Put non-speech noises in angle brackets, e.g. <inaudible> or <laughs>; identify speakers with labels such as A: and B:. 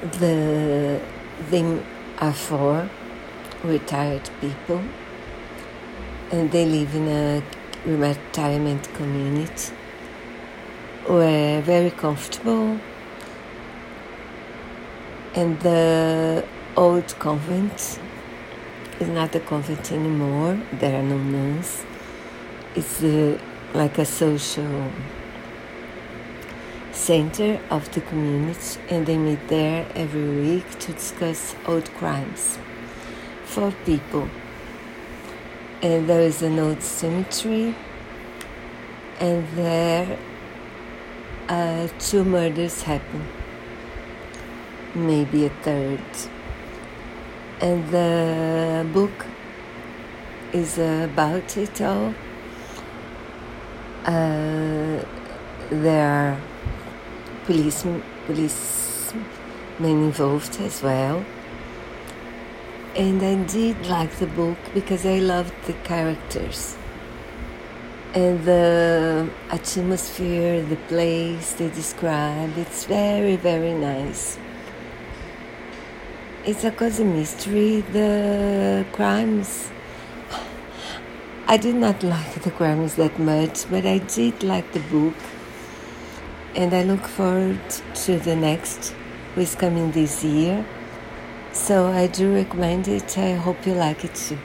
A: The they are four retired people, and they live in a retirement community. We're very comfortable, and the old convent is not a convent anymore. There are no nuns. It's uh, like a social center of the community, and they meet there every week to discuss old crimes for people. And there is an old cemetery, and there uh, two murders happen, maybe a third. And the book is about it all. Uh, there are police policemen involved as well. And I did like the book because I loved the characters and the atmosphere, the place they describe. It's very, very nice. It's a cozy mystery. The crimes. I did not <laughs> like the crimes that much, but I did like the book. And I look forward to the next, who is coming this year. So I do recommend it. I hope you like it too.